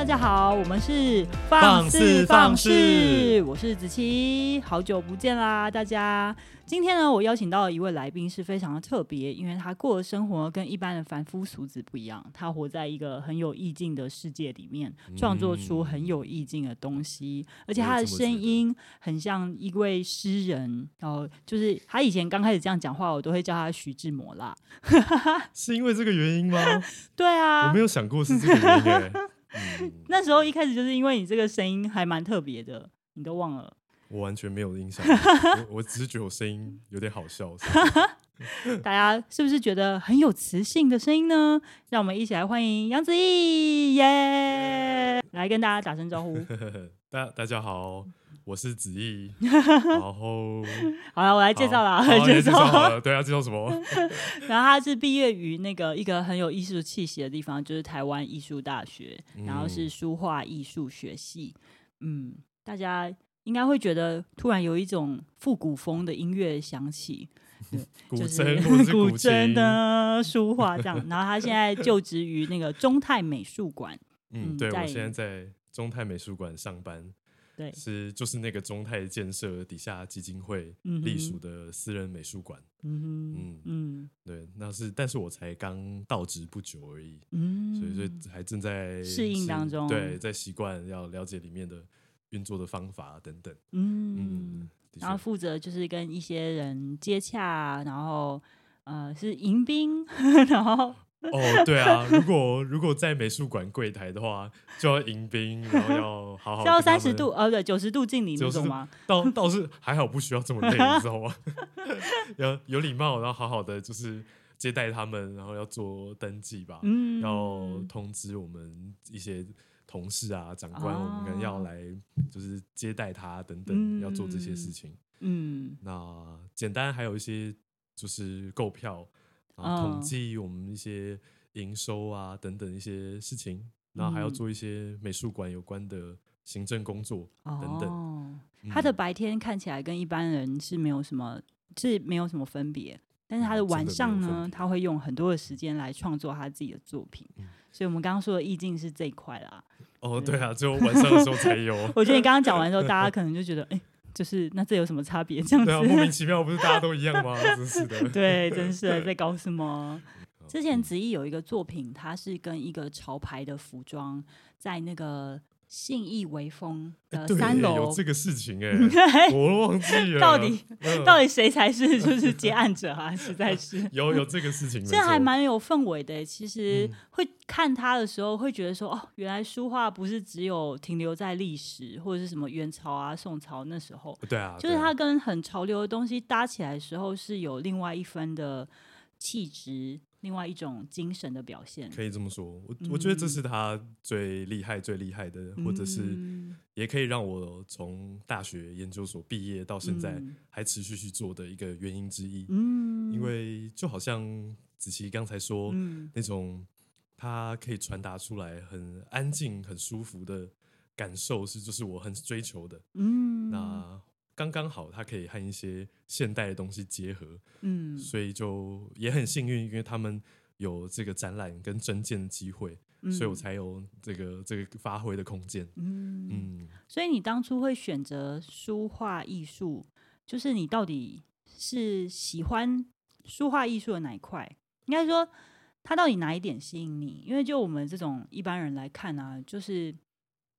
大家好，我们是放肆放肆，我是子琪，好久不见啦，大家。今天呢，我邀请到的一位来宾是非常的特别，因为他过的生活跟一般的凡夫俗子不一样，他活在一个很有意境的世界里面，创作出很有意境的东西，嗯、而且他的声音很像一位诗人，然后就是他以前刚开始这样讲话，我都会叫他徐志摩啦。是因为这个原因吗？对啊，我没有想过是这个原因、欸嗯。那时候一开始就是因为你这个声音还蛮特别的，你都忘了。我完全没有印象，我我只是觉得我声音有点好笑。大家是不是觉得很有磁性的声音呢？让我们一起来欢迎杨子毅耶！来跟大家打声招呼。大大家好，我是子毅。然后好了，我来介绍了，介绍好了，对啊，介绍什么？然后他是毕业于那个一个很有艺术气息的地方，就是台湾艺术大学，然后是书画艺术学系。嗯，大家。应该会觉得突然有一种复古风的音乐响起，古筝就是古筝的书画这样。然后他现在就职于那个中泰美术馆。嗯，对，我现在在中泰美术馆上班。对，是就是那个中泰建设底下基金会隶属的私人美术馆。嗯嗯嗯，对，那是，但是我才刚到职不久而已。嗯，所以所以还正在适应当中。对，在习惯要了解里面的。运作的方法等等，嗯，嗯，然后负责就是跟一些人接洽，然后呃是迎宾，然后 哦对啊，如果如果在美术馆柜台的话，就要迎宾，然后要好好，要三十度呃对九十度敬礼那种吗？倒倒是还好，不需要这么累，你知道吗？要有礼貌，然后好好的就是接待他们，然后要做登记吧，嗯，要通知我们一些。同事啊，长官，我们可能要来，就是接待他等等，嗯、要做这些事情。嗯，那简单还有一些就是购票，然后统计我们一些营收啊等等一些事情，然后还要做一些美术馆有关的行政工作等等。哦，他的白天看起来跟一般人是没有什么，是没有什么分别，但是他的晚上呢，他会用很多的时间来创作他自己的作品。嗯所以，我们刚刚说的意境是这一块啦。哦，对啊，只有晚上的时候才有。我觉得你刚刚讲完之后，大家可能就觉得，哎、欸，就是那这有什么差别？这样子，对啊，莫名其妙，不是大家都一样吗？真是的。对，真是的，在搞什么？之前子怡有一个作品，它是跟一个潮牌的服装在那个。信义微风的三楼有这个事情哎、欸，我都忘记了。到底、嗯、到底谁才是 就是接案者啊？实在是有有这个事情，这还蛮有氛围的。其实会看他的时候，会觉得说哦，原来书画不是只有停留在历史或者是什么元朝啊、宋朝那时候。对啊，就是他跟很潮流的东西搭起来的时候，是有另外一番的气质。另外一种精神的表现，可以这么说。我我觉得这是他最厉害、最厉害的，嗯、或者是也可以让我从大学研究所毕业到现在还持续去做的一个原因之一。嗯，因为就好像子琪刚才说、嗯、那种，他可以传达出来很安静、很舒服的感受，是就是我很追求的。嗯，那。刚刚好，它可以和一些现代的东西结合，嗯，所以就也很幸运，因为他们有这个展览跟征件的机会，嗯，所以我才有这个这个发挥的空间，嗯嗯。所以你当初会选择书画艺术，就是你到底是喜欢书画艺术的哪一块？应该说，它到底哪一点吸引你？因为就我们这种一般人来看啊，就是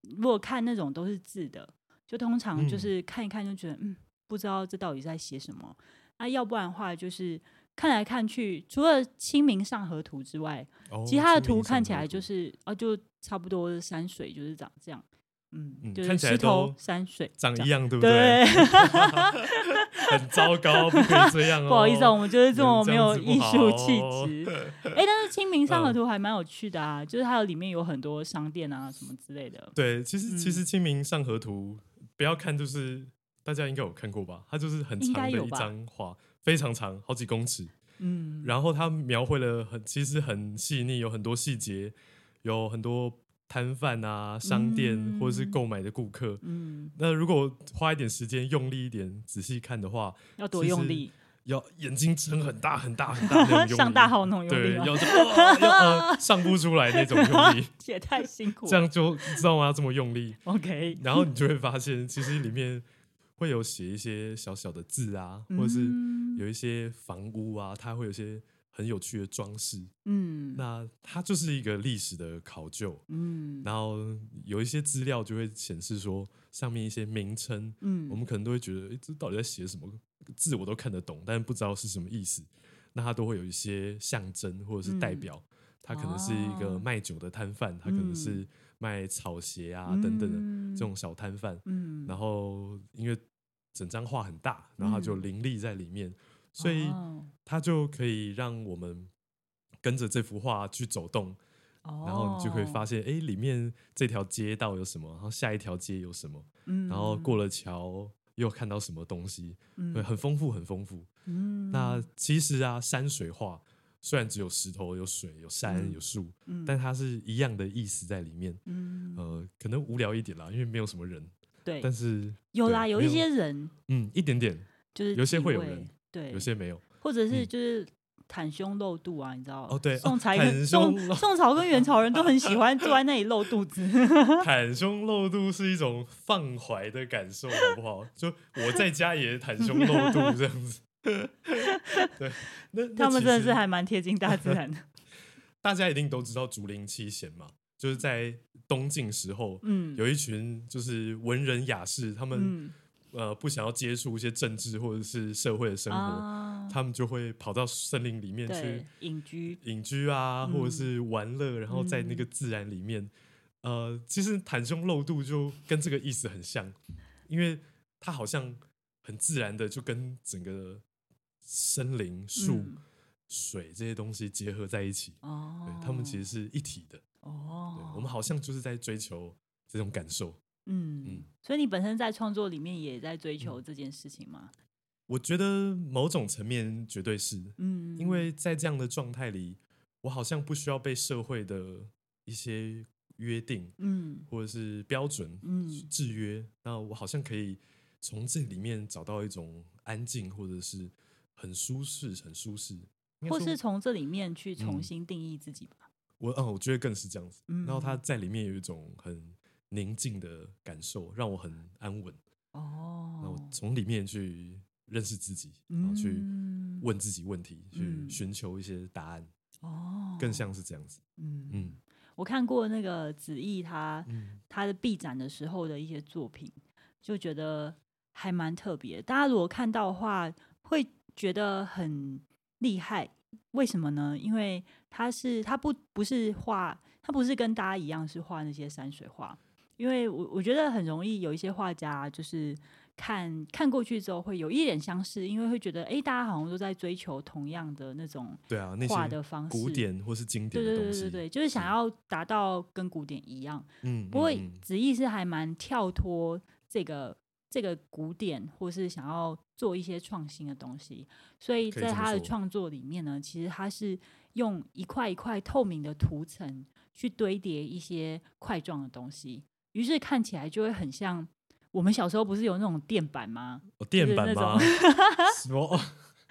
如果看那种都是字的。就通常就是看一看就觉得嗯，嗯，不知道这到底在写什么。那要不然的话就是看来看去，除了《清明上河图》之外，哦、其他的图看起来就是啊，就差不多山水就是长这样。嗯，嗯就是石头山水长一样，对不对？很糟糕，不可以这样哦。不好意思，我们就是这么没有艺术气质。哎、欸，但是《清明上河图》还蛮有趣的啊，就是它有里面有很多商店啊什么之类的。对，其实其实《清明上河图》。不要看，就是大家应该有看过吧？它就是很长的一张画，非常长，好几公尺。嗯，然后它描绘了很，其实很细腻，有很多细节，有很多摊贩啊、商店、嗯、或者是购买的顾客。嗯，那如果花一点时间，用力一点，仔细看的话，要多用力？要眼睛睁很大很大很大 那种用力，上大号那种用力，对，要就、呃、要呃上不出来那种用力，也太辛苦了，这样就知道吗？这么用力，OK，然后你就会发现，其实里面会有写一些小小的字啊，或者是有一些房屋啊，它会有一些很有趣的装饰，嗯，那它就是一个历史的考究，嗯，然后有一些资料就会显示说上面一些名称，嗯，我们可能都会觉得，诶，这到底在写什么？字我都看得懂，但是不知道是什么意思。那它都会有一些象征或者是代表，它可能是一个卖酒的摊贩，它可能是卖草鞋啊等等的这种小摊贩。然后因为整张画很大，然后它就林立在里面，所以它就可以让我们跟着这幅画去走动。然后你就会发现，哎，里面这条街道有什么？然后下一条街有什么？然后过了桥。又看到什么东西？嗯，很丰富，很丰富。嗯，那其实啊，山水画虽然只有石头、有水、有山、嗯、有树，嗯，但它是一样的意思在里面。嗯，呃，可能无聊一点啦，因为没有什么人。对，但是有啦，有一些人，嗯，一点点，就是有些会有人，对，有些没有，或者是就是。袒胸露肚啊，你知道？哦，对，宋朝跟宋宋朝跟元朝人都很喜欢坐在那里露肚子。袒胸露肚是一种放怀的感受，好不好？就我在家也袒胸露肚 这样子。对，那他们真的是还蛮贴近大自然的。大家一定都知道竹林七贤嘛，就是在东晋时候，嗯，有一群就是文人雅士，他们、嗯。呃，不想要接触一些政治或者是社会的生活，啊、他们就会跑到森林里面去隐居、隐居啊，嗯、或者是玩乐，然后在那个自然里面，嗯、呃，其实袒胸露肚就跟这个意思很像，因为它好像很自然的就跟整个森林、树、嗯、水这些东西结合在一起，哦，对，他们其实是一体的，哦，我们好像就是在追求这种感受。嗯，嗯，所以你本身在创作里面也在追求这件事情吗？我觉得某种层面绝对是，嗯，因为在这样的状态里，我好像不需要被社会的一些约定，嗯，或者是标准，嗯，制约，那我好像可以从这里面找到一种安静，或者是很舒适、很舒适，或是从这里面去重新定义自己吧。嗯、我，嗯，我觉得更是这样子。嗯、然后他在里面有一种很。宁静的感受让我很安稳哦，然后从里面去认识自己，然后去问自己问题，嗯、去寻求一些答案哦，更像是这样子。嗯嗯，我看过那个子毅他、嗯、他的闭展的时候的一些作品，就觉得还蛮特别。大家如果看到的话，会觉得很厉害。为什么呢？因为他是他不不是画，他不是跟大家一样是画那些山水画。因为我我觉得很容易有一些画家，就是看看过去之后会有一点相似，因为会觉得哎，大家好像都在追求同样的那种对啊画的方式，古典或是经典的东西，对对对对，就是想要达到跟古典一样。嗯，不过子意是还蛮跳脱这个这个古典，或是想要做一些创新的东西，所以在他的创作里面呢，其实他是用一块一块透明的涂层去堆叠一些块状的东西。于是看起来就会很像我们小时候不是有那种垫板吗？哦，垫板吗？什么？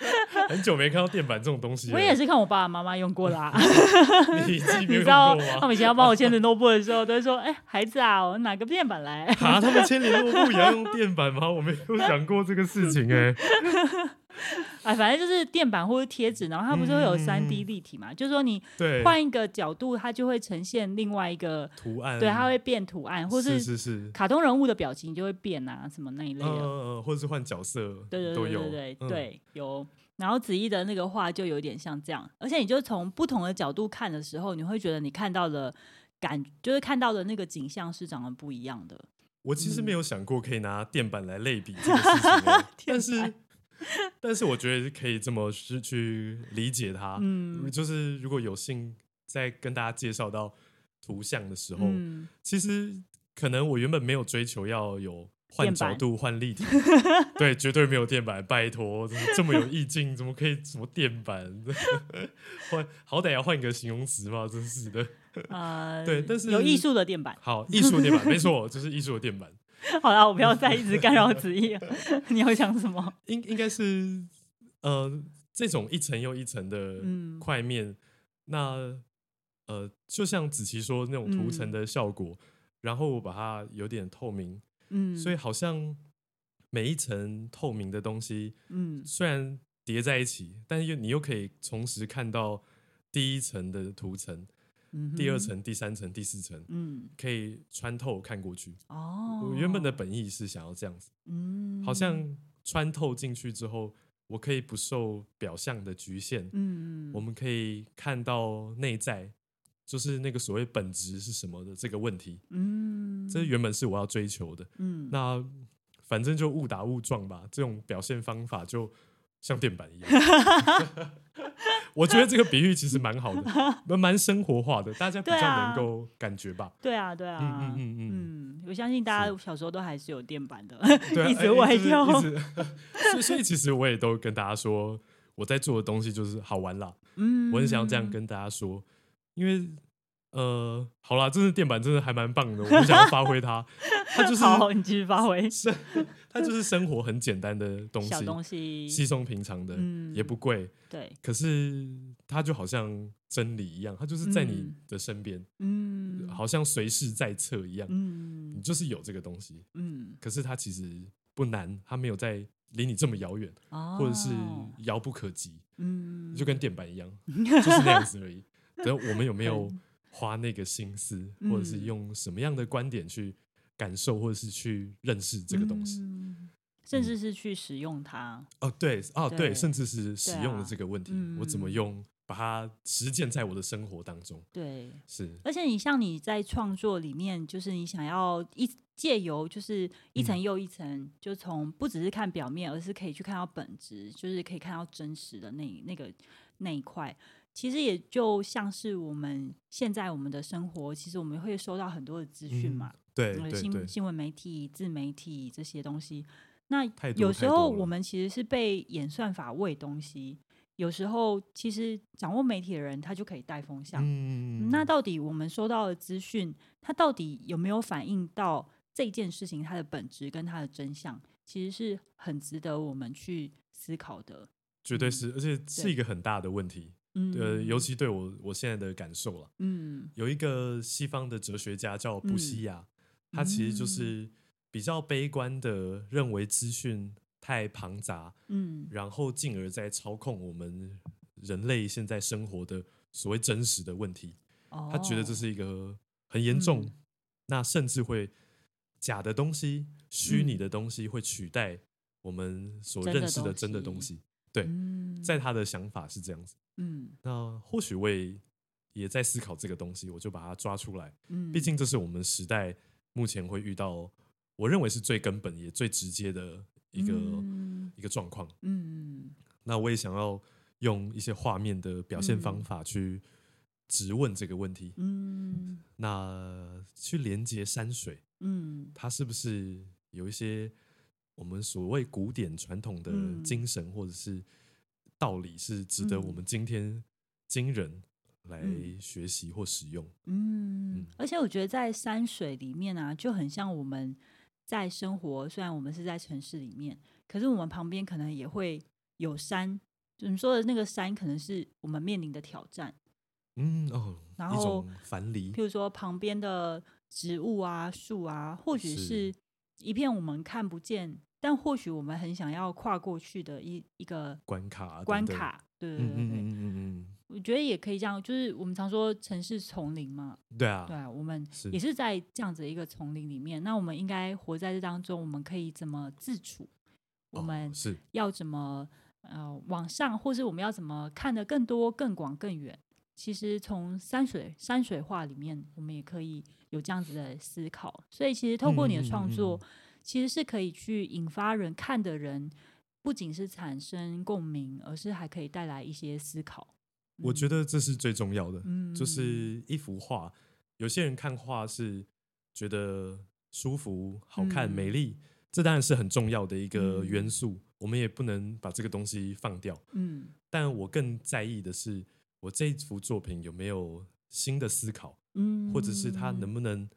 很久没看到垫板这种东西。我也是看我爸爸妈妈用过啦。你自己没有用过吗？他们以前要帮我签联络簿的时候，都会说：“哎，孩子啊，我拿个垫板来。”啊，他们签联络簿也要用垫板吗？我没有想过这个事情哎。哎，反正就是垫板或者贴纸，然后它不是会有三 D 立体嘛？嗯、就是说你换一个角度，它就会呈现另外一个图案，对，它会变图案，或是是是卡通人物的表情就会变啊，什么那一类的，呃、或者是换角色，对对对对对对，对，有。然后子怡的那个画就有点像这样，而且你就从不同的角度看的时候，你会觉得你看到的感，就是看到的那个景象是长得不一样的。我其实没有想过可以拿电板来类比这个事情，但是。但是我觉得可以这么是去理解它，嗯，就是如果有幸在跟大家介绍到图像的时候，嗯、其实可能我原本没有追求要有换角度、换立体，对，绝对没有垫板，拜托，这么有意境，怎么可以什么垫板？换好歹要换一个形容词嘛，真是的，对，但是有艺术的垫板，好，艺术的垫板，没错，就是艺术的垫板。好啦，我不要再一直干扰子毅。你要讲什么？应应该是呃，这种一层又一层的块面，嗯、那呃，就像子琪说那种涂层的效果，嗯、然后我把它有点透明，嗯，所以好像每一层透明的东西，嗯，虽然叠在一起，但是又你又可以同时看到第一层的涂层。第二层、第三层、第四层，嗯，可以穿透看过去。哦，我原本的本意是想要这样子，嗯，好像穿透进去之后，我可以不受表象的局限，嗯，我们可以看到内在，就是那个所谓本质是什么的这个问题，嗯，这原本是我要追求的，嗯，那反正就误打误撞吧，这种表现方法就像电板一样。我觉得这个比喻其实蛮好的，蛮生活化的，大家比较能够感觉吧。对啊，对啊，嗯嗯嗯嗯，我相信大家小时候都还是有电板的，是一直歪掉。所以，所以其实我也都跟大家说，我在做的东西就是好玩啦。嗯，我很想要这样跟大家说，因为呃，好啦，这是电板，真的还蛮棒的，我们想要发挥它。它就是好，你继续发挥。是，它就是生活很简单的东西，小东西，稀松平常的，嗯、也不贵。对。可是它就好像真理一样，它就是在你的身边，嗯，好像随时在侧一样，嗯，你就是有这个东西，嗯。可是它其实不难，它没有在离你这么遥远，哦、或者是遥不可及，嗯，就跟电板一样，就是那样子而已。等我们有没有花那个心思，或者是用什么样的观点去？感受或者是去认识这个东西，嗯、甚至是去使用它。嗯、哦，对，哦，对，对，甚至是使用的这个问题，啊、我怎么用，把它实践在我的生活当中。对，是。而且你像你在创作里面，就是你想要一借由就是一层又一层，嗯、就从不只是看表面，而是可以去看到本质，就是可以看到真实的那那个那一块。其实也就像是我们现在我们的生活，其实我们会收到很多的资讯嘛。嗯对，对，对，新新闻媒体、自媒体这些东西，那有时候我们其实是被演算法喂东西。有时候，其实掌握媒体的人，他就可以带风向。嗯，那到底我们收到的资讯，它到底有没有反映到这件事情它的本质跟它的真相？其实是很值得我们去思考的。绝对是，而且是一个很大的问题。嗯，呃，尤其对我我现在的感受了。嗯，有一个西方的哲学家叫布西亚。嗯他其实就是比较悲观的，认为资讯太庞杂，嗯，然后进而在操控我们人类现在生活的所谓真实的问题。哦，他觉得这是一个很严重，嗯，那甚至会假的东西、虚拟的东西会取代我们所认识的真的东西。对，在他的想法是这样子。嗯，那或许我也也在思考这个东西，我就把它抓出来。嗯，毕竟这是我们时代。目前会遇到，我认为是最根本也最直接的一个、嗯、一个状况。嗯，那我也想要用一些画面的表现方法去直问这个问题。嗯，那去连接山水，嗯，它是不是有一些我们所谓古典传统的精神或者是道理，是值得我们今天今人来学习或使用，嗯，嗯，而且我觉得在山水里面啊，就很像我们在生活。虽然我们是在城市里面，可是我们旁边可能也会有山。就你说的那个山，可能是我们面临的挑战。嗯哦，然后樊篱，譬如说旁边的植物啊、树啊，或许是一片我们看不见，但或许我们很想要跨过去的一一个关卡。关卡，对对对对，嗯嗯嗯嗯。我觉得也可以这样，就是我们常说城市丛林嘛，对啊，对啊，我们也是在这样子的一个丛林里面。那我们应该活在这当中，我们可以怎么自处？我们是要怎么呃往上，或是我们要怎么看得更多、更广、更远？其实从山水山水画里面，我们也可以有这样子的思考。所以其实透过你的创作，嗯嗯嗯嗯，其实是可以去引发人看的人，不仅是产生共鸣，而是还可以带来一些思考。我觉得这是最重要的，嗯、就是一幅画，有些人看画是觉得舒服、好看、嗯、美丽，这当然是很重要的一个元素，嗯、我们也不能把这个东西放掉。嗯，但我更在意的是，我这一幅作品有没有新的思考，嗯，或者是它能不能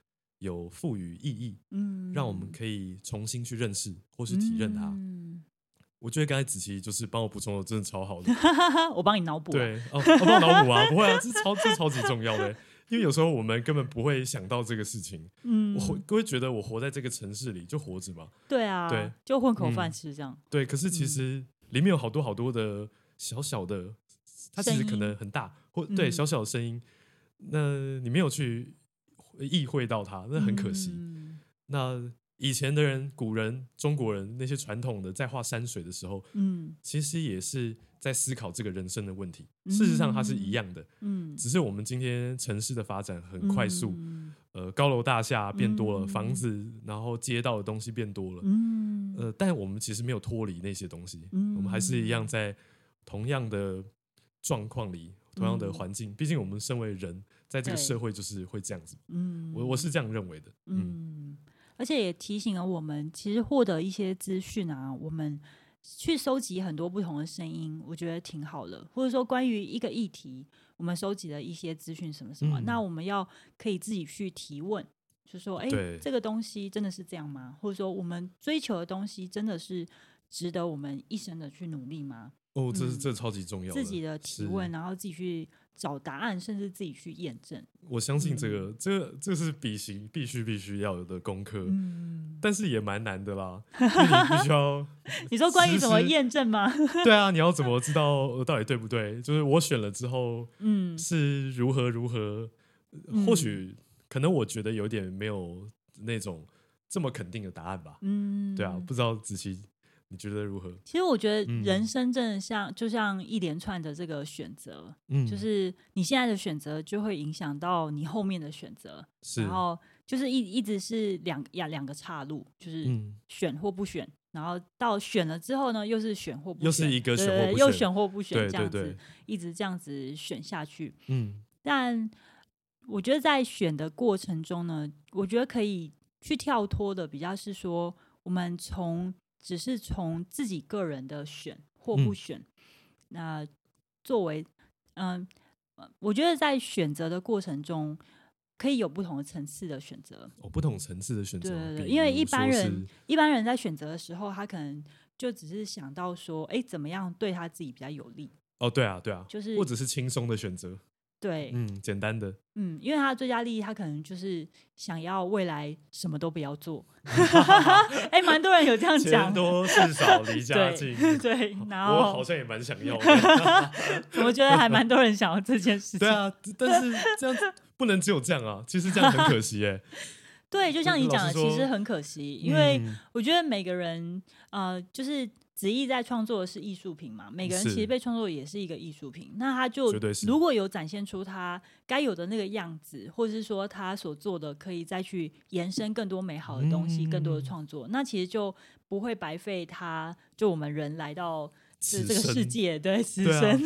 有赋予意义，嗯，让我们可以重新去认识或是体认它。嗯我觉得刚才子琪就是帮我补充的，真的超好的。我帮你脑补。对，哦，我帮我脑补啊，不会啊，这超这超级重要的。因为有时候我们根本不会想到这个事情。嗯，我会会觉得我活在这个城市里就活着嘛。对啊，对，就混口饭吃这样。对，可是其实里面有好多好多的小小的，它其实可能很大，或对小小的声音，那你没有去意会到它，那很可惜。那。以前的人，古人、中国人那些传统的在画山水的时候，嗯，其实也是在思考这个人生的问题。嗯、事实上，它是一样的，嗯，只是我们今天城市的发展很快速，嗯、呃，高楼大厦变多了，嗯、房子，然后街道的东西变多了，嗯，呃，但我们其实没有脱离那些东西，嗯，我们还是一样在同样的状况里，同样的环境。毕竟我们身为人，在这个社会就是会这样子，嗯，我我是这样认为的，嗯。嗯而且也提醒了我们，其实获得一些资讯啊，我们去收集很多不同的声音，我觉得挺好的。或者说，关于一个议题，我们收集了一些资讯，什么什么，嗯、那我们要可以自己去提问，就说，哎，这个东西真的是这样吗？或者说，我们追求的东西真的是值得我们一生的去努力吗？哦，这是、嗯、这超级重要的，自己的提问，然后自己去。找答案，甚至自己去验证。我相信这个，嗯、这这是必行必须必须要有的功课。嗯，但是也蛮难的啦。你必须要，你说关于怎么验证吗？对啊，你要怎么知道到底对不对？就是我选了之后，嗯，是如何如何？嗯、或许可能我觉得有点没有那种这么肯定的答案吧。嗯，对啊，不知道子琪。你觉得如何？其实我觉得人生真的像，嗯、就像一连串的这个选择，嗯，就是你现在的选择就会影响到你后面的选择，是。然后就是一一直是两两两个岔路，就是选或不选，嗯、然后到选了之后呢，又是选或不选，又是一个选或不选，又选或不选，对这样子对对一直这样子选下去，嗯，但我觉得在选的过程中呢，我觉得可以去跳脱的比较是说，我们从只是从自己个人的选或不选，嗯、那作为嗯、呃，我觉得在选择的过程中，可以有不同的层次的选择。哦，不同层次的选择。对对对，因为一般人一般人在选择的时候，他可能就只是想到说，哎，怎么样对他自己比较有利？哦，对啊，对啊，就是或者是轻松的选择。对，嗯，简单的，嗯，因为他的最佳利益，他可能就是想要未来什么都不要做。哎，蛮多人有这样讲，钱多事少离家近。对，然后我好像也蛮想要的。我觉得还蛮多人想要这件事情。对啊，但是这样不能只有这样啊，其实这样很可惜哎。对，就像你讲的，其实很可惜，因为我觉得每个人，呃，就是。子毅在创作的是艺术品嘛？每个人其实被创作也是一个艺术品。那他就如果有展现出他该有的那个样子，或者是说他所做的可以再去延伸更多美好的东西，嗯、更多的创作，那其实就不会白费他。就我们人来到是这个世界，对，此生。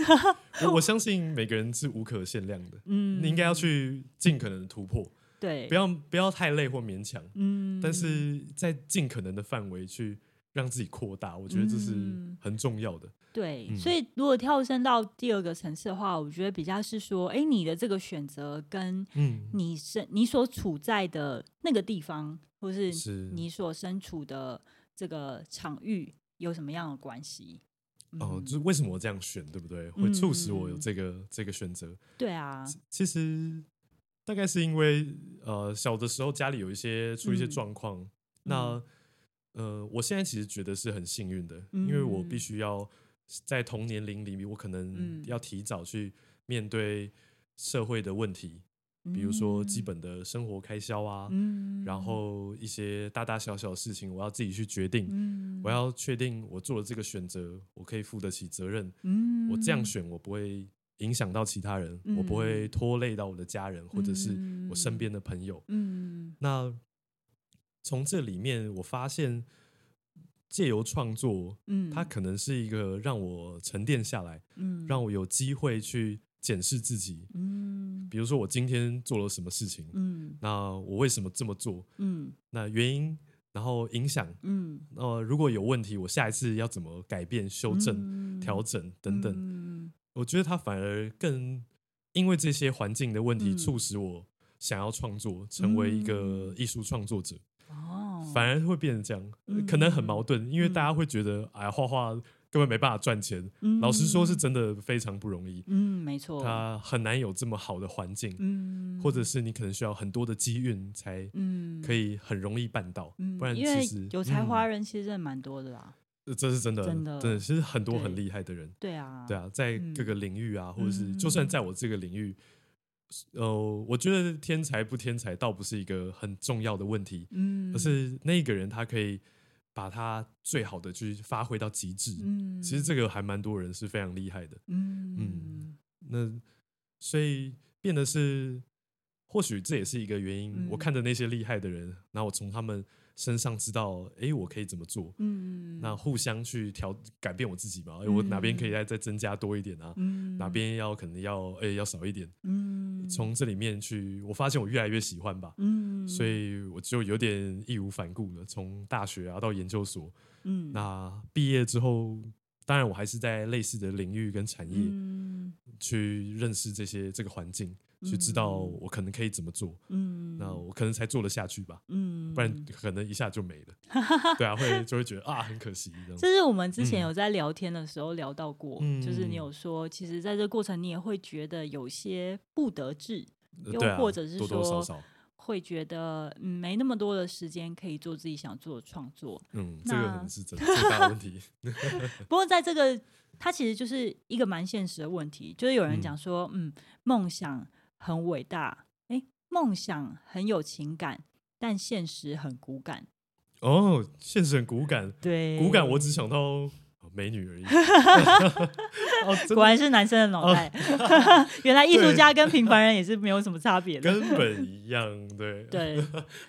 我我相信每个人是无可限量的。嗯，你应该要去尽可能的突破。对，不要不要太累或勉强。嗯，但是在尽可能的范围去。让自己扩大，我觉得这是很重要的。嗯、对，嗯、所以如果跳升到第二个层次的话，我觉得比较是说，哎，你的这个选择跟你身、嗯、你所处在的那个地方，或是你所身处的这个场域有什么样的关系？嗯、哦，就是为什么我这样选，对不对？会促使我有这个、嗯、这个选择？对啊，其实大概是因为呃，小的时候家里有一些出一些状况，嗯、那。呃，我现在其实觉得是很幸运的，嗯、因为我必须要在同年龄里面，我可能要提早去面对社会的问题，嗯、比如说基本的生活开销啊，嗯、然后一些大大小小的事情，我要自己去决定，嗯、我要确定我做了这个选择，我可以负得起责任，嗯、我这样选，我不会影响到其他人，嗯、我不会拖累到我的家人或者是我身边的朋友，嗯、那。从这里面，我发现借由创作，嗯，它可能是一个让我沉淀下来，嗯，让我有机会去检视自己，嗯，比如说我今天做了什么事情，嗯，那我为什么这么做，嗯，那原因，然后影响，嗯，呃，如果有问题，我下一次要怎么改变、修正、嗯、调整等等，嗯、我觉得它反而更因为这些环境的问题，促使我想要创作，成为一个艺术创作者。反而会变成这样，嗯、可能很矛盾，因为大家会觉得，哎呀，画画根本没办法赚钱。嗯、老实说，是真的非常不容易。嗯，没错，他很难有这么好的环境，嗯，或者是你可能需要很多的机运才，嗯，可以很容易办到。嗯、不然其实有才华人其实真的蛮多的啦。这是真的，真的，真的，其实很多很厉害的人，对啊，对啊，在各个领域啊，或者是就算在我这个领域，呃，我觉得天才不天才倒不是一个很重要的问题，嗯，而是那个人他可以把他最好的去发挥到极致，嗯，其实这个还蛮多人是非常厉害的，嗯。嗯，那所以变得是，或许这也是一个原因，我看着那些厉害的人，然后我从他们。身上知道，哎，我可以怎么做？嗯，那互相去调改变我自己嘛？哎，我哪边可以再再增加多一点啊？嗯，哪边要可能要哎要少一点？嗯，从这里面去，我发现我越来越喜欢吧。嗯，所以我就有点义无反顾了。从大学啊到研究所，嗯，那毕业之后，当然我还是在类似的领域跟产业去认识这些这个环境。去知道我可能可以怎么做，嗯，那我可能才做得下去吧，嗯，不然可能一下就没了，对啊，会就会觉得啊很可惜。这是我们之前有在聊天的时候聊到过，嗯、就是你有说，其实在这个过程你也会觉得有些不得志，嗯、又或者是说多多少少会觉得没那么多的时间可以做自己想做的创作，嗯，那这个可能是最大的问题。不过在这个，它其实就是一个蛮现实的问题，就是有人讲说，嗯，梦、嗯、想。很伟大，哎，梦想很有情感，但现实很骨感。哦，现实很骨感，对，骨感我只想到美女而已。哦，果然是男生的脑袋。哦、原来艺术家跟平凡人也是没有什么差别的，根本一样。对对，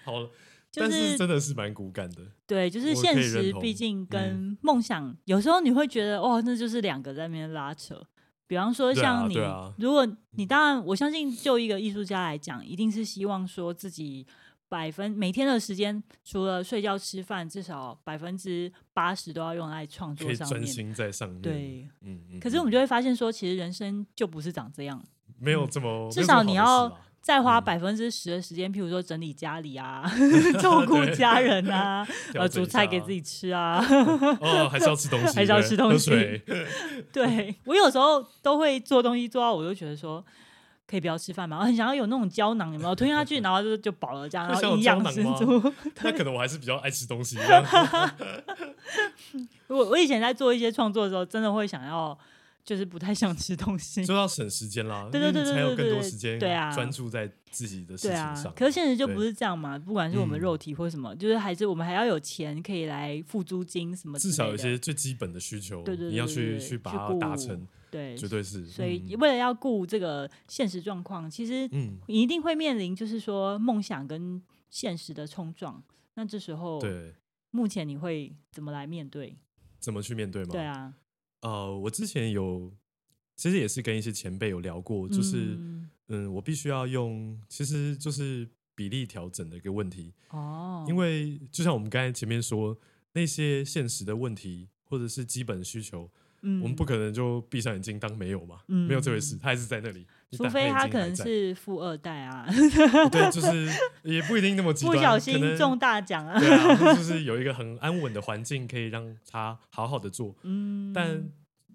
好，就是、但是真的是蛮骨感的。对，就是现实，毕竟跟梦想，嗯、有时候你会觉得，哦，那就是两个在那边拉扯。比方说，像你，啊啊、如果你当然，我相信，就一个艺术家来讲，一定是希望说自己百分每天的时间，除了睡觉、吃饭，至少百分之八十都要用来创作上面，专心在上面。对，嗯嗯。可是我们就会发现说，其实人生就不是长这样，没有这么，嗯、至少你要。再花百分之十的时间，譬如说整理家里啊，照顾家人啊，呃，煮菜给自己吃啊。哦，还是要吃东西，还是要吃东西。对，我有时候都会做东西做到，我就觉得说可以不要吃饭嘛，我很想要有那种胶囊，有没有吞下去，然后就就饱了这样，然后营养十足。那可能我还是比较爱吃东西。我我以前在做一些创作的时候，真的会想要。就是不太想吃东西，就要省时间啦。对对对对，才有更多时间，对啊，专注在自己的事情上。啊、可是现实就不是这样嘛，不管是我们肉体或什么，嗯、就是还是我们还要有钱可以来付租金什么。至少有一些最基本的需求，对对，对，对，对，你要去去把它达成，对，绝对是。所以为了要顾这个现实状况，其实你一定会面临就是说梦想跟现实的冲撞。那这时候，对，目前你会怎么来面对？怎么去面对吗？对啊。呃，我之前有，其实也是跟一些前辈有聊过，就是，嗯，嗯，我必须要用，其实就是比例调整的一个问题哦。因为就像我们刚才前面说，那些现实的问题或者是基本需求，嗯，我们不可能就闭上眼睛当没有嘛，嗯，没有这回事，他还是在那里。除非他可能是富二代啊，对，就是也不一定那么极端，不小心中大奖啊，对啊，就是有一个很安稳的环境可以让他好好的做，嗯，但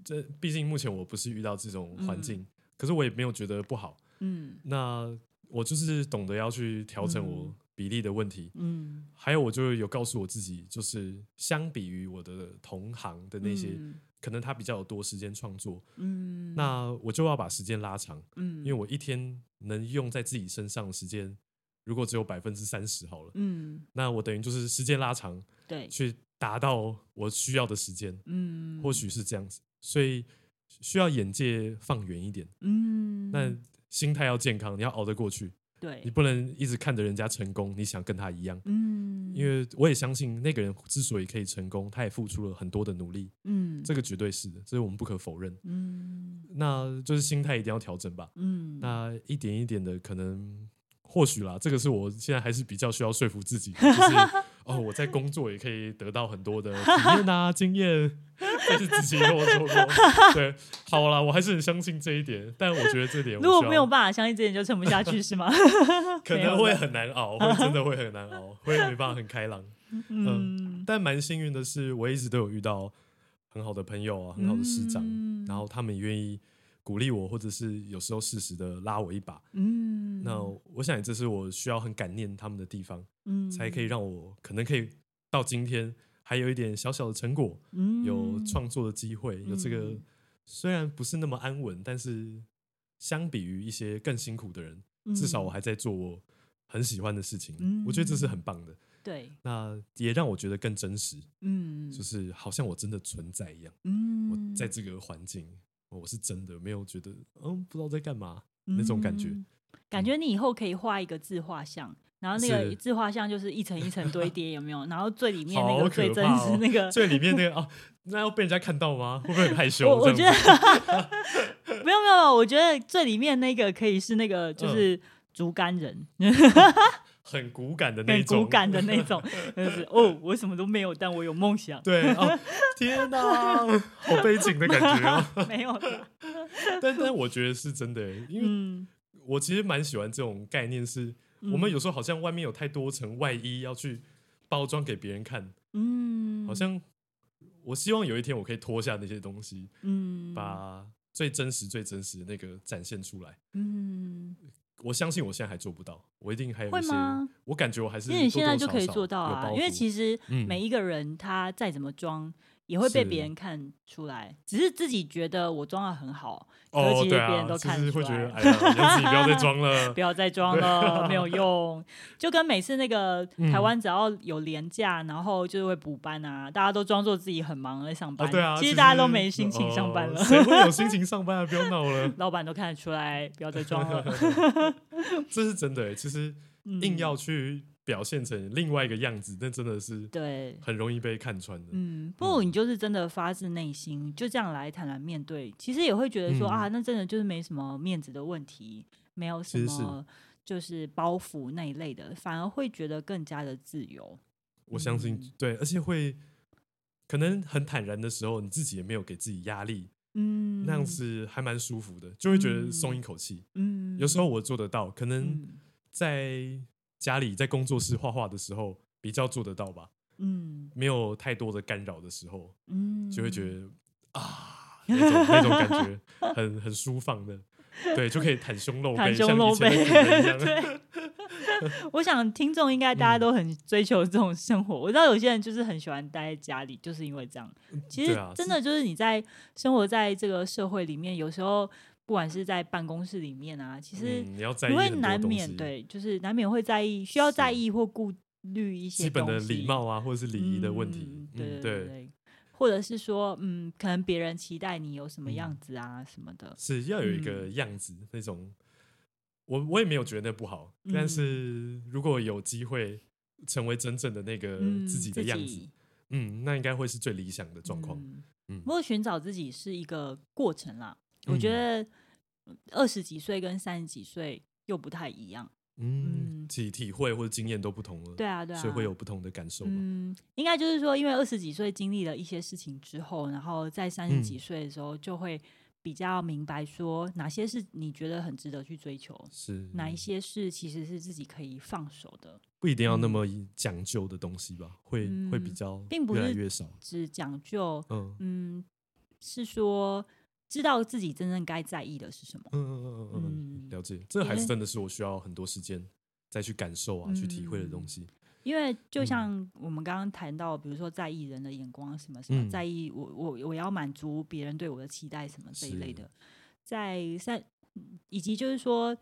这毕竟目前我不是遇到这种环境，嗯、可是我也没有觉得不好，嗯，那我就是懂得要去调整我比例的问题，嗯，还有我就有告诉我自己，就是相比于我的同行的那些。嗯可能他比较有多时间创作，嗯，那我就要把时间拉长，嗯，因为我一天能用在自己身上的时间，如果只有百分之三十好了，嗯，那我等于就是时间拉长，对，去达到我需要的时间，嗯，或许是这样子，所以需要眼界放远一点，嗯，那心态要健康，你要熬得过去。对，你不能一直看着人家成功，你想跟他一样。嗯，因为我也相信那个人之所以可以成功，他也付出了很多的努力。嗯，这个绝对是的，这是我们不可否认。嗯，那就是心态一定要调整吧。嗯，那一点一点的，可能或许啦，这个是我现在还是比较需要说服自己的，就是哦，我在工作也可以得到很多的体验啊、经验。但是自己跟我说过，对，好啦，我还是很相信这一点，但我觉得这点如果没有办法相信这点，就撑不下去是吗？可能会很难熬，会真的会很难熬，会没办法很开朗。嗯、呃，但蛮幸运的是，我一直都有遇到很好的朋友啊，很好的师长，嗯、然后他们也愿意鼓励我，或者是有时候适时的拉我一把。嗯，那我想这是我需要很感念他们的地方，嗯，才可以让我可能可以到今天还有一点小小的成果，嗯，有创作的机会，有这个虽然不是那么安稳，但是相比于一些更辛苦的人，至少我还在做我很喜欢的事情，嗯、我觉得这是很棒的。对，那也让我觉得更真实。嗯，就是好像我真的存在一样。嗯，我在这个环境，我是真的没有觉得，嗯，不知道在干嘛、嗯、那种感觉。感觉你以后可以画一个自画像，然后那个自画像就是一层一层堆叠，有没有？然后最里面那个最真实那个，最里面那个哦，那要被人家看到吗？会不会很害羞？我，我觉得 没有没有，我觉得最里面那个可以是那个就是。嗯竹竿人，很骨感的那种，很骨感的那种，就是 哦，我什么都没有，但我有梦想。对，哦，天哪，好悲情的感觉哦。没有，但但我觉得是真的，因为我其实蛮喜欢这种概念，是我们有时候好像外面有太多层外衣要去包装给别人看，嗯，好像我希望有一天我可以脱下那些东西，嗯，把最真实、最真实的那个展现出来，嗯。我相信我现在还做不到，我一定还有一些。会吗？我感觉我还是多多少少，因为你现在就可以做到啊。因为其实每一个人他再怎么装，也会被别人看出来。只是自己觉得我装的很好，可是其实别人都看出来。会觉得，哎呀，自己不要再装了，不要再装了，没有用。就跟每次那个台湾只要有连假，然后就是会补班啊，大家都装作自己很忙在上班。对啊，其实大家都没心情上班了。谁会有心 情上班啊？不要闹了，老板都看得出来，不要再装了。这是真的，其实硬要去表现成另外一个样子，那真的是对，很容易被看穿的。嗯，不，你就是真的发自内心就这样来坦然面对，其实也会觉得说啊，那真的就是没什么面子的问题，没有什么就是包袱那一类的，反而会觉得更加的自由。我相信，对，而且会可能很坦然的时候，你自己也没有给自己压力。嗯，那样子还蛮舒服的，就会觉得松一口气。嗯，有时候我做得到，可能在家里在工作室画画的时候比较做得到吧。嗯，没有太多的干扰的时候，嗯，就会觉得啊，那种那种感觉很很舒放的，对，就可以袒胸露背。我想听众应该大家都很追求这种生活。我知道有些人就是很喜欢待在家里，就是因为这样。其实真的就是你在生活在这个社会里面，有时候不管是在办公室里面啊，其实你会难免对，就是难免会在意，需要在意或顾虑一些基本的礼貌啊，或者是礼仪的问题。对对对，或者是说，嗯，可能别人期待你有什么样子啊什么的，是要有一个样子那种。我我也没有觉得不好，嗯、但是如果有机会成为真正的那个自己的样子，嗯，嗯，那应该会是最理想的状况。嗯，嗯，不过寻找自己是一个过程啦。嗯、我觉得二十几岁跟三十几岁又不太一样。嗯，体体会或者经验都不同了。对啊，对啊，所以会有不同的感受。嗯，应该就是说，因为二十几岁经历了一些事情之后，然后在三十几岁的时候就会。比较明白说哪些是你觉得很值得去追求，是哪一些是其实是自己可以放手的，不一定要那么讲究的东西吧，嗯、会会比较越来越少，只讲究，嗯嗯，是说知道自己真正该在意的是什么，嗯嗯嗯嗯嗯，了解，这还是真的是我需要很多时间再去感受啊，嗯、去体会的东西。因为就像我们刚刚谈到，比如说在意人的眼光什么什么，在意我我我要满足别人对我的期待什么这一类的，在在以及就是说，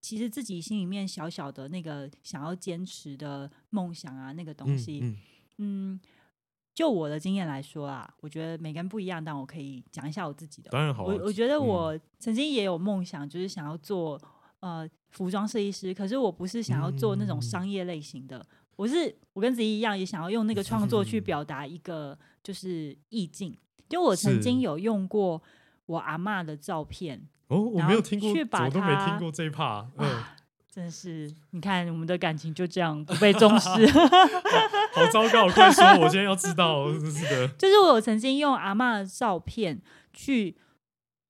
其实自己心里面小小的那个想要坚持的梦想啊，那个东西，嗯，就我的经验来说啊，我觉得每个人不一样，但我可以讲一下我自己的。当然好，我我觉得我曾经也有梦想，就是想要做呃服装设计师，可是我不是想要做那种商业类型的。我是我跟子怡一样，也想要用那个创作去 表达一个就是意境。就我曾经有用过我阿嬷的照片哦，我没有听过，我都没听过这一趴。嗯，真是，你看我们的感情就这样不被重视，好糟糕！我快说，我今天要知道，是的，就是我曾经用阿嬷的照片去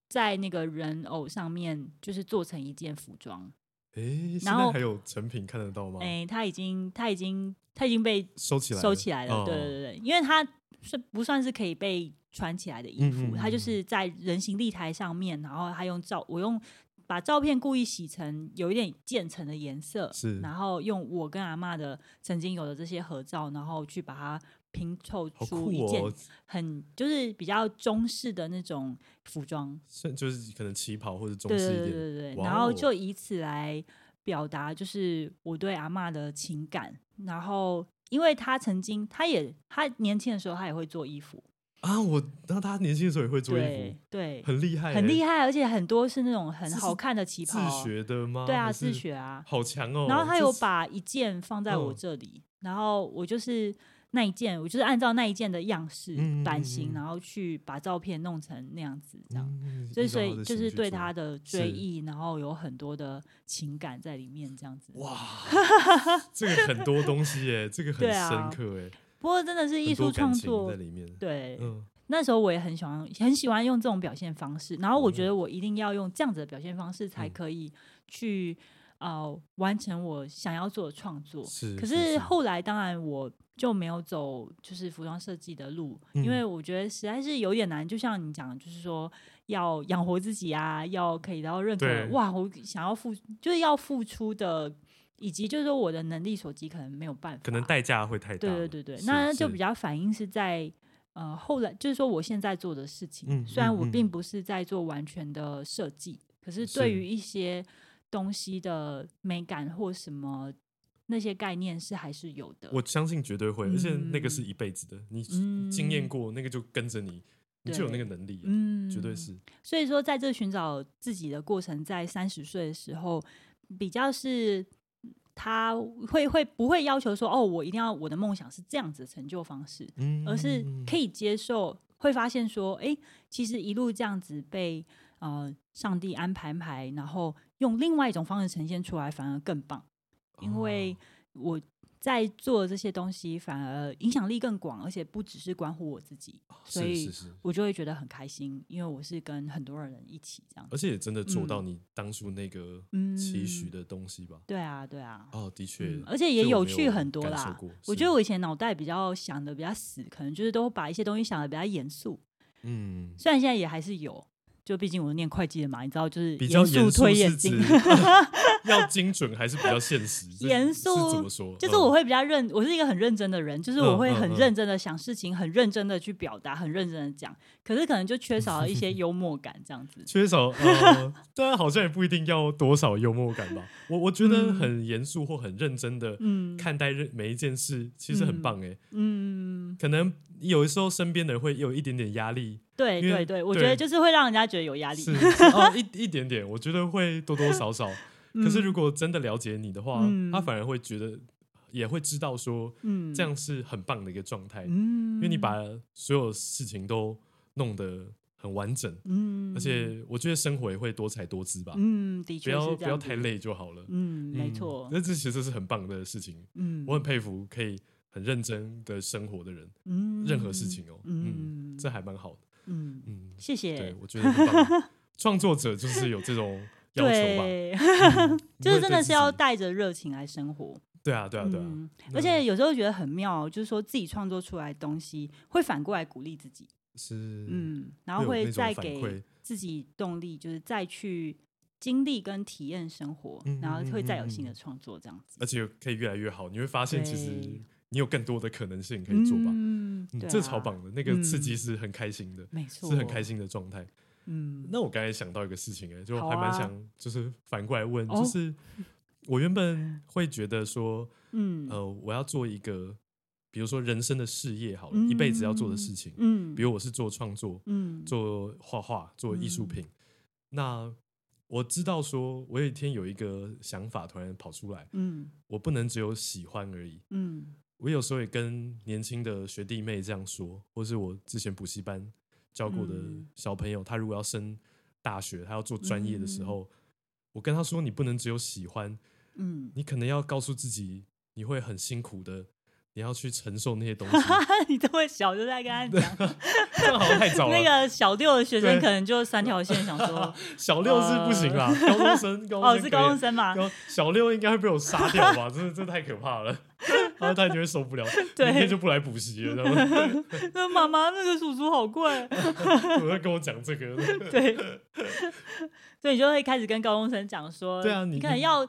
在那个人偶上面，就是做成一件服装。哎，然后还有成品看得到吗？哎，它已经它已经它已经被收起来收起来了。对对对，因为它是不算是可以被穿起来的衣服，它就是在人形立台上面，然后他用照我用把照片故意洗成有一点渐层的颜色，是，然后用我跟阿嬷的曾经有的这些合照，然后去把它。拼凑出一件很就是比较中式的那种服装，就是可能旗袍或者中式一点，对对对对，然后就以此来表达就是我对阿嬷的情感。然后，因为他曾经，他也他年轻的时候，他也会做衣服啊。我，那他年轻的时候也会做衣服，对，很厉害，很厉害，而且很多是那种很好看的旗袍，自学的吗？对啊，自学啊，好强哦。然后他有把一件放在我这里，然后我就是。那一件，我就是按照那一件的样式版型，然后去把照片弄成那样子，这样，所以所以就是对他的追忆，然后有很多的情感在里面，这样子。哇，这个很多东西耶，这个很深刻哎。不过真的是艺术创作在里面，对，那时候我也很喜欢，很喜欢用这种表现方式，然后我觉得我一定要用这样子的表现方式才可以去呃完成我想要做的创作。是，可是后来当然我。就没有走就是服装设计的路，嗯、因为我觉得实在是有点难。就像你讲，就是说要养活自己啊，要可以得到认可。哇，我想要付，就是要付出的，以及就是说我的能力所及，可能没有办法，可能代价会太大。对对对对，那就比较反映是在呃后来，就是说我现在做的事情，嗯、虽然我并不是在做完全的设计，嗯、可是对于一些东西的美感或什么。那些概念是还是有的，我相信绝对会，而且那个是一辈子的，你经验过那个就跟着你，你就有那个能力，嗯，绝对是。所以说，在这寻找自己的过程，在三十岁的时候，比较是他会会不会要求说，哦，我一定要我的梦想是这样子的成就方式，而是可以接受，会发现说，哎，其实一路这样子被呃上帝安排排，然后用另外一种方式呈现出来，反而更棒。因为我在做这些东西，反而影响力更广，而且不只是关乎我自己，所以我就会觉得很开心。因为我是跟很多人一起这样，而且也真的做到你当初那个期许的东西吧？对啊，对啊。哦，的确，而且也有趣很多啦。我觉得我以前脑袋比较想的比较死，可能就是都把一些东西想的比较严肃。嗯，虽然现在也还是有。就毕竟我念会计的嘛，你知道，就是严肃推演经，要精准还是比较现实？严肃怎么说？就是我会比较认，我是一个很认真的人，就是我会很认真的想事情，很认真的去表达，很认真的讲。可是可能就缺少了一些 幽默感，这样子。缺少，呃，当然好像也不一定要多少幽默感吧。我我觉得很严肃或很认真的看待每一件事，其实很棒哎。嗯，可能有的时候身边的人会有一点点压力。对对对，我觉得就是会让人家觉得有压力。是 哦，一一点点，我觉得会多多少少。可是如果真的了解你的话，他反而会觉得，也会知道说，嗯，这样是很棒的一个状态。嗯，因为你把所有事情都弄得很完整。嗯，而且我觉得生活也会多彩多姿吧。嗯，的确，不要不要太累就好了。嗯，没错。那这其实是很棒的事情。嗯，我很佩服可以很认真的生活的人。嗯，任何事情哦，嗯，这还蛮好的。嗯嗯，谢谢。对，我觉得很棒。创作者就是有这种要求吧，对 就是真的是要带着热情来生活。对啊，对啊，对啊。而且有时候觉得很妙，就是说自己创作出来的东西，会反过来鼓励自己。是，嗯，然后会再给自己动力，就是再去经历跟体验生活，然后会再有新的创作这样子。而且可以越来越好，你会发现其实。你有更多的可能性可以做吧？嗯，这超棒的，那个刺激是很开心的，没错，是很开心的状态。嗯，那我刚才想到一个事情，哎，就还蛮想，就是反过来问，就是我原本会觉得说，嗯，呃，我要做一个，比如说人生的事业，好了，一辈子要做的事情，嗯，比如我是做创作，嗯，做画画，做艺术品，那我知道说，我有一天有一个想法突然跑出来，嗯，我不能只有喜欢而已，嗯。我有时候也跟年轻的学弟妹这样说，或是我之前补习班教过的小朋友，他如果要升大学，他要做专业的时候，我跟他说：“你不能只有喜欢，嗯，你可能要告诉自己，你会很辛苦的，你要去承受那些东西。你这么小就在跟他讲，这样好像太早了。那个小六的学生可能就三条线，想说 小六是不行啦，高中生，高中生哦是高中生嘛，小六应该会被我杀掉吧？真的，这太可怕了，然后他一定会受不了，明天就不来补习了。那妈妈，那个叔叔好怪，我在跟我讲这个，对，所以你就会开始跟高中生讲说，对啊，你可能要。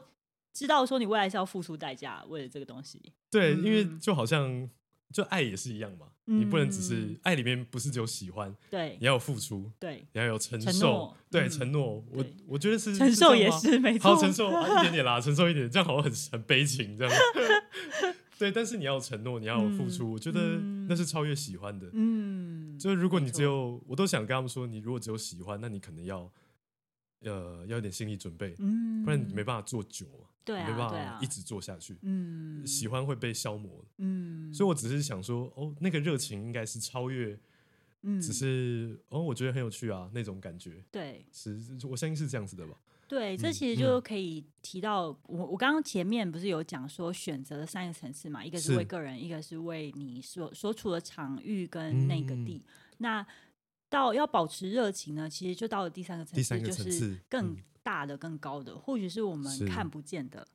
知道说你未来是要付出代价为了这个东西，对，因为就好像就爱也是一样嘛，你不能只是爱里面不是只有喜欢，对，你要有付出，对，你要有承受，对，承诺，我我觉得是承受也是没错，好承受一点点啦，承受一点，这样好像很很悲情这样，对，但是你要有承诺，你要有付出，我觉得那是超越喜欢的，嗯，就是如果你只有，我都想跟他们说，你如果只有喜欢，那你可能要呃要有点心理准备，嗯，不然你没办法做久。对啊，没办法一直做下去。嗯，喜欢会被消磨。嗯，所以我只是想说，哦，那个热情应该是超越，嗯，只是哦，我觉得很有趣啊，那种感觉。对，是，我相信是这样子的吧。对，这其实就可以提到我，我刚刚前面不是有讲说选择的三个层次嘛，一个是为个人，一个是为你所所处的场域跟那个地。那到要保持热情呢，其实就到了第三个层次，就是更。大的更高的，或许是我们看不见的，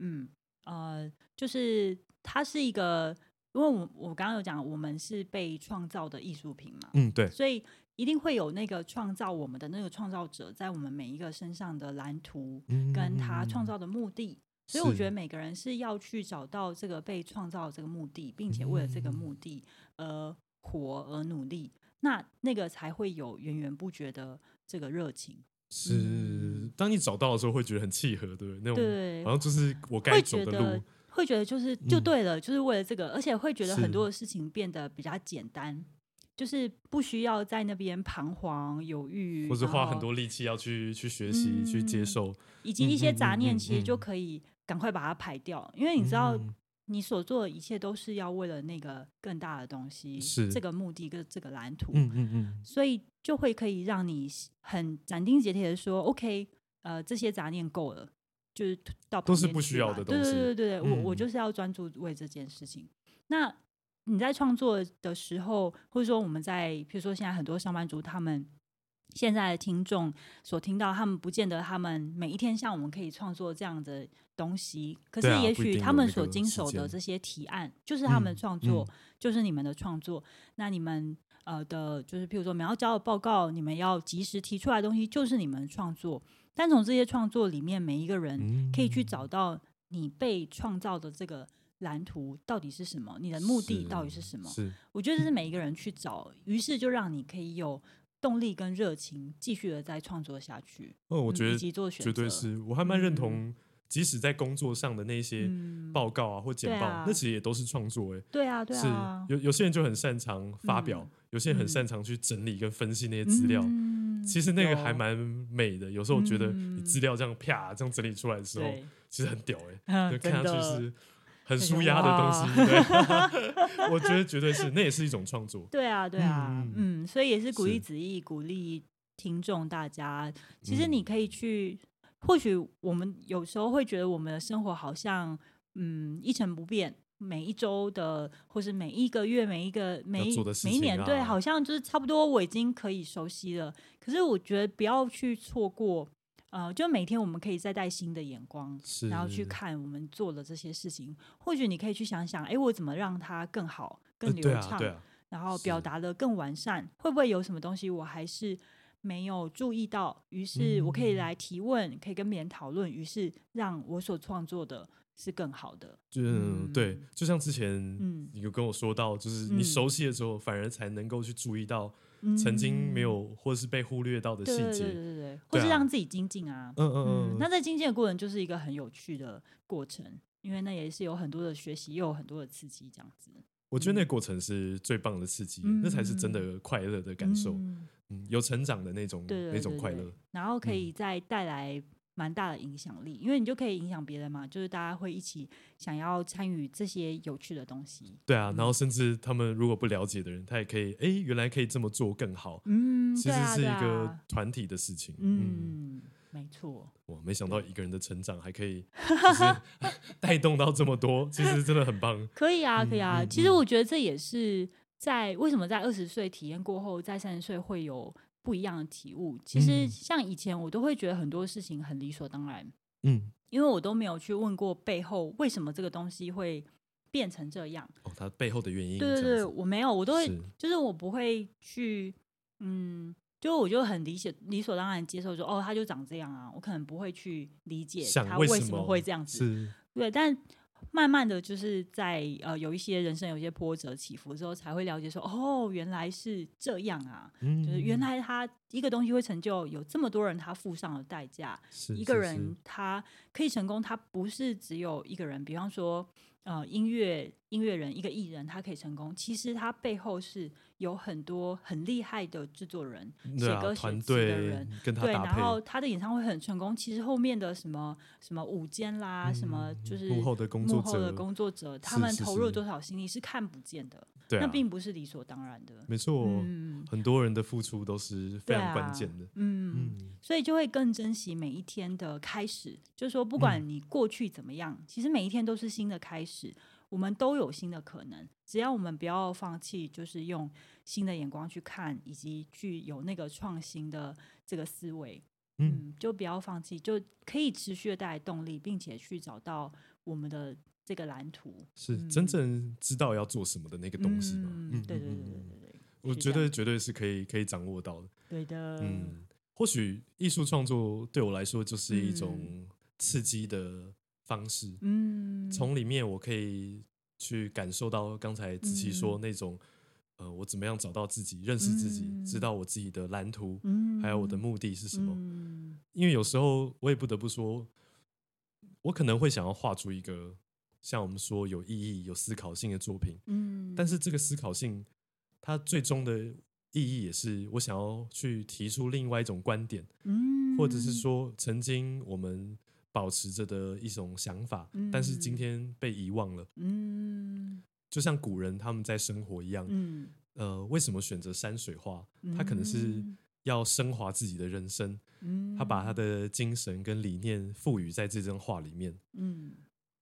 嗯呃，就是它是一个，因为我我刚刚有讲，我们是被创造的艺术品嘛，嗯对，所以一定会有那个创造我们的那个创造者在我们每一个身上的蓝图，跟他创造的目的，嗯、所以我觉得每个人是要去找到这个被创造的这个目的，并且为了这个目的而活而努力，那那个才会有源源不绝的这个热情。是，当你找到的时候，会觉得很契合，对不对？那种好像就是我该走的路，会觉得就是就对了，就是为了这个，而且会觉得很多的事情变得比较简单，就是不需要在那边彷徨犹豫，或者花很多力气要去去学习、去接受，以及一些杂念，其实就可以赶快把它排掉，因为你知道。你所做的一切都是要为了那个更大的东西，是。这个目的跟这个蓝图，嗯嗯嗯，所以就会可以让你很斩钉截铁的说，OK，呃，这些杂念够了，就是到都是不需要的。东西，对对对对，嗯、我我就是要专注为这件事情。那你在创作的时候，或者说我们在，比如说现在很多上班族他们。现在的听众所听到，他们不见得他们每一天像我们可以创作这样的东西，可是也许他们所经手的这些提案，就是他们创作，就是你们的创作。那你们呃的，就是譬如说，你们要交的报告，你们要及时提出来的东西，就是你们创作。但从这些创作里面，每一个人可以去找到你被创造的这个蓝图到底是什么，你的目的到底是什么？我觉得这是每一个人去找，于是就让你可以有。动力跟热情，继续的再创作下去。哦，我觉得绝对是，我还蛮认同，即使在工作上的那些报告啊或简报，那其实也都是创作。哎，对啊，对啊，是有有些人就很擅长发表，有些人很擅长去整理跟分析那些资料。其实那个还蛮美的。有时候我觉得你资料这样啪这样整理出来的时候，其实很屌哎，就看上去是。很舒压的东西，对，我觉得绝对是，那也是一种创作。对啊，对啊，嗯，嗯，所以也是鼓励子毅，鼓励听众大家。其实你可以去，或许我们有时候会觉得我们的生活好像，嗯，一成不变，每一周的，或是每一个月，每一个每一每一年，对，好像就是差不多，我已经可以熟悉了。可是我觉得不要去错过。呃，就每天我们可以再带新的眼光，是然后去看我们做的这些事情。或许你可以去想想，哎，我怎么让它更好、更流畅，呃啊啊、然后表达的更完善？会不会有什么东西我还是没有注意到？于是我可以来提问，嗯、可以跟别人讨论，于是让我所创作的是更好的。嗯，对，就像之前嗯，你有跟我说到，就是你熟悉的时候，反而才能够去注意到。曾经没有或是被忽略到的细节，对对对对，或是让自己精进啊，嗯嗯嗯，那在精进的过程就是一个很有趣的过程，因为那也是有很多的学习，又有很多的刺激，这样子。我觉得那个过程是最棒的刺激，那才是真的快乐的感受，嗯，有成长的那种那种快乐，然后可以再带来。蛮大的影响力，因为你就可以影响别人嘛，就是大家会一起想要参与这些有趣的东西。对啊，然后甚至他们如果不了解的人，他也可以，哎，原来可以这么做更好。嗯，其实是一个团体的事情。嗯，没错。哇，没想到一个人的成长还可以，就是 带动到这么多，其实真的很棒。可以啊，可以啊。其实我觉得这也是在为什么在二十岁体验过后，在三十岁会有不一样的体悟。其实像以前我都会觉得很多事情很理所当然，嗯，因为我都没有去问过背后为什么这个东西会变成这样。哦，它背后的原因。对对对，我没有，我都会，是就是我不会去，嗯。就我就很理解理所当然接受说哦，它就长这样啊，我可能不会去理解它为什么会这样子。对，但慢慢的就是在呃有一些人生有一些波折起伏之后，才会了解说哦，原来是这样啊，嗯、就是原来他一个东西会成就，有这么多人他付上了代价，一个人他可以成功，他不是只有一个人，比方说。呃，音乐音乐人一个艺人，他可以成功，其实他背后是有很多很厉害的制作人、写歌写词的人，对，然后他的演唱会很成功，其实后面的什么什么舞间啦，嗯、什么就是幕后的工作者，幕后的工作者，他们投入了多少心力是看不见的，是是是那并不是理所当然的。没错，嗯、很多人的付出都是非常关键的，嗯，嗯所以就会更珍惜每一天的开始，就是说，不管你过去怎么样，嗯、其实每一天都是新的开始。我们都有新的可能，只要我们不要放弃，就是用新的眼光去看，以及去有那个创新的这个思维，嗯，嗯，就不要放弃，就可以持续的带来动力，并且去找到我们的这个蓝图，是真正知道要做什么的那个东西吗？嗯，对对对对对对，我觉得绝对是可以可以掌握到的。对的，嗯，或许艺术创作对我来说就是一种刺激的。方式，嗯，从里面我可以去感受到刚才子琪说那种，嗯、呃，我怎么样找到自己，认识自己，嗯、知道我自己的蓝图，嗯、还有我的目的是什么。嗯、因为有时候我也不得不说，我可能会想要画出一个像我们说有意义、有思考性的作品，嗯，但是这个思考性，它最终的意义也是我想要去提出另外一种观点，嗯，或者是说曾经我们。保持着的一种想法，嗯、但是今天被遗忘了。嗯，就像古人他们在生活一样。嗯，呃，为什么选择山水画？他可能是要升华自己的人生。嗯，他把他的精神跟理念赋予在这张画里面。嗯，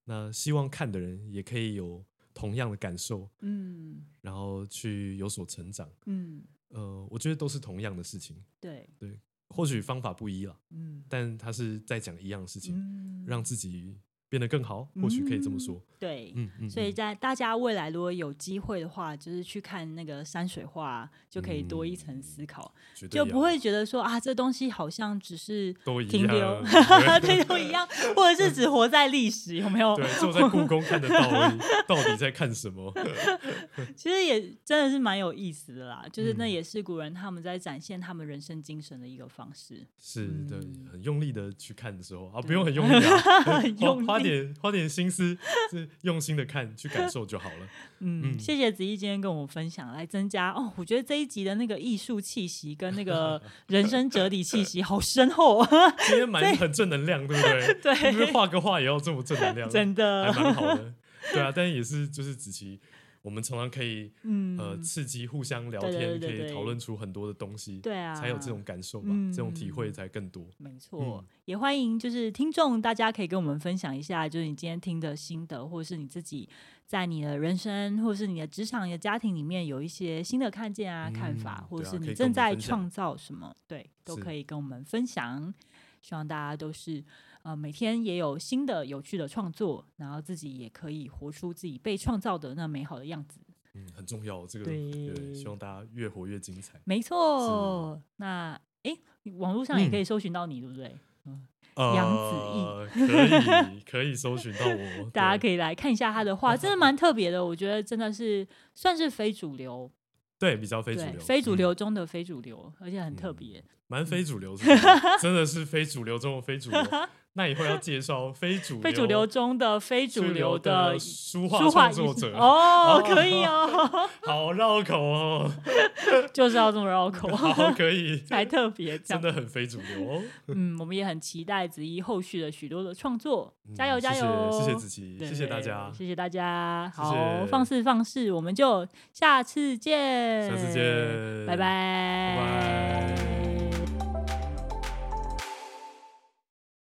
那希望看的人也可以有同样的感受。嗯，然后去有所成长。嗯，呃，我觉得都是同样的事情。对对。或许方法不一了，嗯，但他是在讲一样的事情，嗯、让自己变得更好，或许可以这么说。嗯、对，嗯嗯，所以在大家未来如果有机会的话，就是去看那个山水画，就可以多一层思考，嗯、就不会觉得说啊，这东西好像只是停留，对，都一样，或者是只活在历史，有没有？对，就在故宫看得到而已，到底在看什么？其实也真的是蛮有意思的啦，就是那也是古人他们在展现他们人生精神的一个方式。是的，很用力的去看的时候啊，不用很用力啊，很用力。点花点心思，是用心的看，去感受就好了。嗯，嗯谢谢子怡今天跟我们分享，来增加哦。我觉得这一集的那个艺术气息跟那个 人生哲理气息好深厚。今天蛮很正能量，对不对？对，因为画个画也要这么正能量，真的还蛮好的。对啊，但是也是就是子琪。我们常常可以，嗯、呃，刺激互相聊天，可以讨论出很多的东西，对啊，才有这种感受吧，嗯、这种体会才更多。没错，嗯、也欢迎就是听众，大家可以跟我们分享一下，就是你今天听的心得，或者是你自己在你的人生，或者是你的职场、你的家庭里面有一些新的看见啊、嗯、看法，或者是你正在创造什么，对，都可以跟我们分享。希望大家都是。呃，每天也有新的有趣的创作，然后自己也可以活出自己被创造的那美好的样子。嗯，很重要，这个对，对，希望大家越活越精彩。没错，那哎，网络上也可以搜寻到你，嗯、对不对？嗯，杨子毅可以可以搜寻到我，大家可以来看一下他的画，真的蛮特别的。我觉得真的是算是非主流，对，比较非主流，非主流中的非主流，嗯、而且很特别，蛮非主流，真的是非主流中的非主流。那以后要介绍非主流、非主流中的非主流的书画创作者哦，可以哦，好绕口哦，就是要这么绕口，好可以，才特别，真的很非主流哦。嗯，我们也很期待子怡后续的许多的创作，加油加油！谢谢子琪，谢谢大家，谢谢大家，好，放肆放肆，我们就下次见，下次见，拜拜，拜拜。